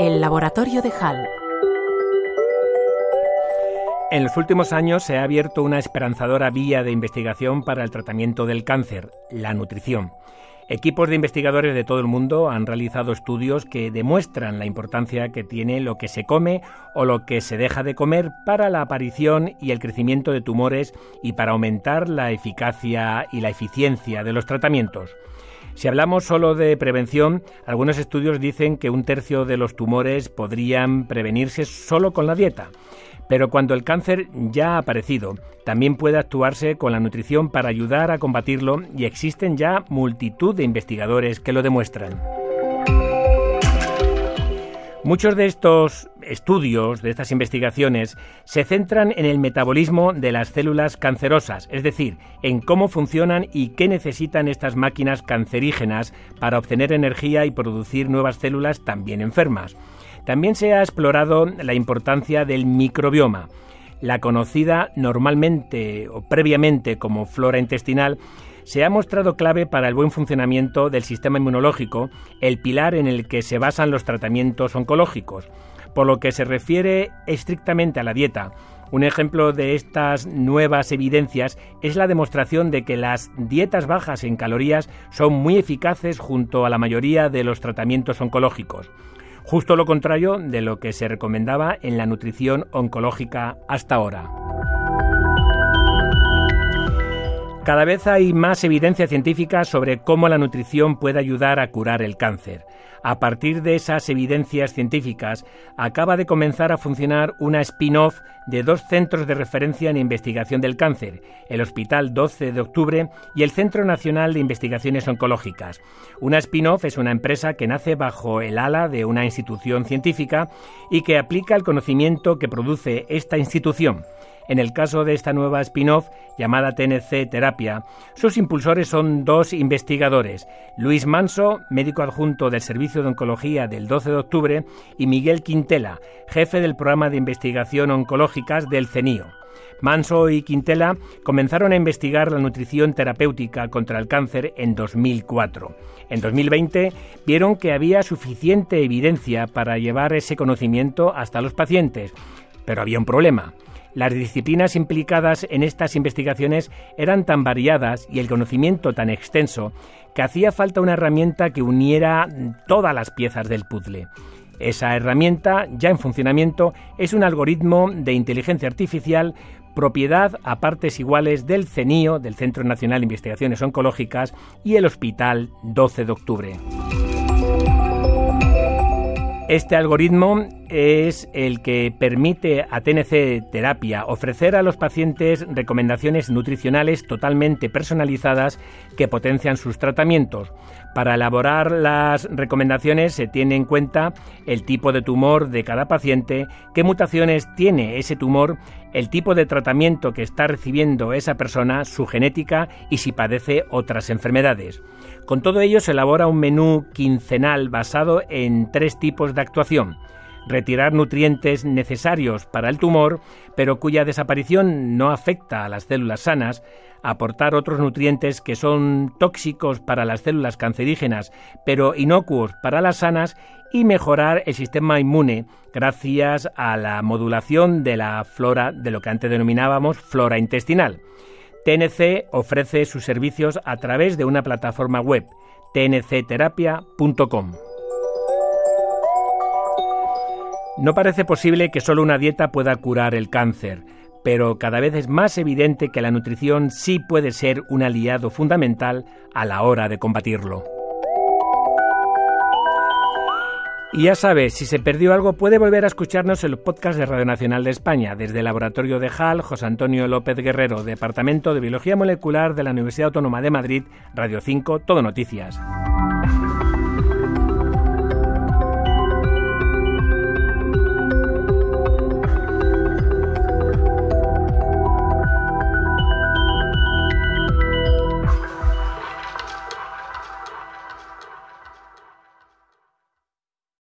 El laboratorio de Hall. En los últimos años se ha abierto una esperanzadora vía de investigación para el tratamiento del cáncer, la nutrición. Equipos de investigadores de todo el mundo han realizado estudios que demuestran la importancia que tiene lo que se come o lo que se deja de comer para la aparición y el crecimiento de tumores y para aumentar la eficacia y la eficiencia de los tratamientos. Si hablamos solo de prevención, algunos estudios dicen que un tercio de los tumores podrían prevenirse solo con la dieta. Pero cuando el cáncer ya ha aparecido, también puede actuarse con la nutrición para ayudar a combatirlo y existen ya multitud de investigadores que lo demuestran. Muchos de estos estudios, de estas investigaciones, se centran en el metabolismo de las células cancerosas, es decir, en cómo funcionan y qué necesitan estas máquinas cancerígenas para obtener energía y producir nuevas células también enfermas. También se ha explorado la importancia del microbioma. La conocida normalmente o previamente como flora intestinal se ha mostrado clave para el buen funcionamiento del sistema inmunológico, el pilar en el que se basan los tratamientos oncológicos. Por lo que se refiere estrictamente a la dieta, un ejemplo de estas nuevas evidencias es la demostración de que las dietas bajas en calorías son muy eficaces junto a la mayoría de los tratamientos oncológicos justo lo contrario de lo que se recomendaba en la nutrición oncológica hasta ahora. Cada vez hay más evidencia científica sobre cómo la nutrición puede ayudar a curar el cáncer. A partir de esas evidencias científicas, acaba de comenzar a funcionar una spin-off de dos centros de referencia en investigación del cáncer, el Hospital 12 de Octubre y el Centro Nacional de Investigaciones Oncológicas. Una spin-off es una empresa que nace bajo el ala de una institución científica y que aplica el conocimiento que produce esta institución. En el caso de esta nueva spin-off llamada TNC Terapia, sus impulsores son dos investigadores, Luis Manso, médico adjunto del Servicio de Oncología del 12 de octubre, y Miguel Quintela, jefe del programa de investigación del CENIO. Manso y Quintela comenzaron a investigar la nutrición terapéutica contra el cáncer en 2004. En 2020 vieron que había suficiente evidencia para llevar ese conocimiento hasta los pacientes, pero había un problema. Las disciplinas implicadas en estas investigaciones eran tan variadas y el conocimiento tan extenso que hacía falta una herramienta que uniera todas las piezas del puzzle. Esa herramienta, ya en funcionamiento, es un algoritmo de inteligencia artificial propiedad a partes iguales del CENIO, del Centro Nacional de Investigaciones Oncológicas, y el Hospital 12 de Octubre. Este algoritmo es el que permite a TNC Terapia ofrecer a los pacientes recomendaciones nutricionales totalmente personalizadas que potencian sus tratamientos. Para elaborar las recomendaciones se tiene en cuenta el tipo de tumor de cada paciente, qué mutaciones tiene ese tumor, el tipo de tratamiento que está recibiendo esa persona, su genética y si padece otras enfermedades. Con todo ello se elabora un menú quincenal basado en tres tipos de actuación. Retirar nutrientes necesarios para el tumor, pero cuya desaparición no afecta a las células sanas, aportar otros nutrientes que son tóxicos para las células cancerígenas, pero inocuos para las sanas, y mejorar el sistema inmune gracias a la modulación de la flora de lo que antes denominábamos flora intestinal. TNC ofrece sus servicios a través de una plataforma web, tncterapia.com. No parece posible que solo una dieta pueda curar el cáncer, pero cada vez es más evidente que la nutrición sí puede ser un aliado fundamental a la hora de combatirlo. Y ya sabes, si se perdió algo puede volver a escucharnos en el podcast de Radio Nacional de España, desde el Laboratorio de HAL, José Antonio López Guerrero, Departamento de Biología Molecular de la Universidad Autónoma de Madrid, Radio 5, Todo Noticias.